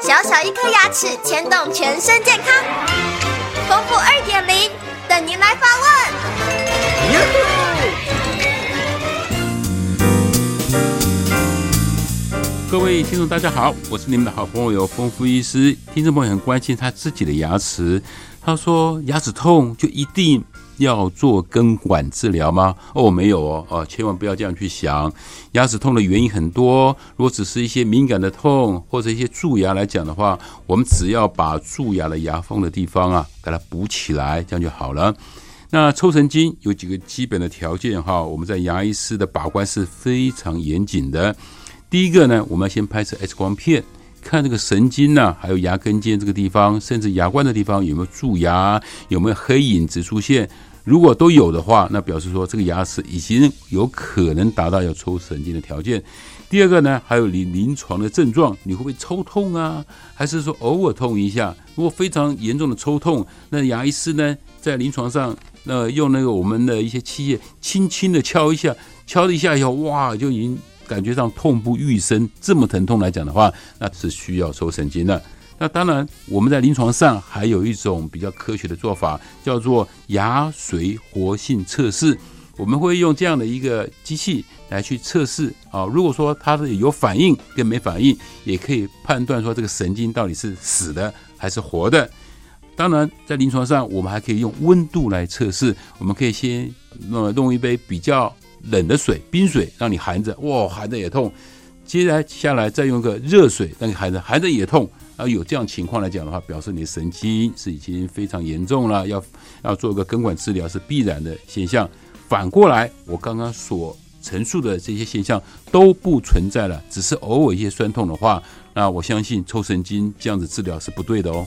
小小一颗牙齿牵动全身健康，丰富二点零等您来发问。各位听众，大家好，我是你们的好朋友丰富医师。听众朋友很关心他自己的牙齿，他说牙齿痛就一定。要做根管治疗吗？哦，没有哦，哦，千万不要这样去想。牙齿痛的原因很多，如果只是一些敏感的痛或者一些蛀牙来讲的话，我们只要把蛀牙的牙缝的地方啊，给它补起来，这样就好了。那抽神经有几个基本的条件哈，我们在牙医师的把关是非常严谨的。第一个呢，我们要先拍摄 X 光片。看这个神经呢，还有牙根尖这个地方，甚至牙冠的地方有没有蛀牙，有没有黑影子出现？如果都有的话，那表示说这个牙齿已经有可能达到要抽神经的条件。第二个呢，还有你临床的症状，你会不会抽痛啊？还是说偶尔痛一下？如果非常严重的抽痛，那牙医师呢，在临床上那用那个我们的一些器械，轻轻的敲一下，敲了一下以后，哇，就已经。感觉上痛不欲生，这么疼痛来讲的话，那是需要抽神经的。那当然，我们在临床上还有一种比较科学的做法，叫做牙髓活性测试。我们会用这样的一个机器来去测试啊。如果说它是有反应跟没反应，也可以判断说这个神经到底是死的还是活的。当然，在临床上我们还可以用温度来测试。我们可以先弄弄一杯比较。冷的水，冰水让你含着，哇，含着也痛。接下来下来再用个热水让你含着，含着也痛。啊，有这样情况来讲的话，表示你的神经是已经非常严重了，要要做个根管治疗是必然的现象。反过来，我刚刚所陈述的这些现象都不存在了，只是偶尔一些酸痛的话，那我相信抽神经这样子治疗是不对的哦。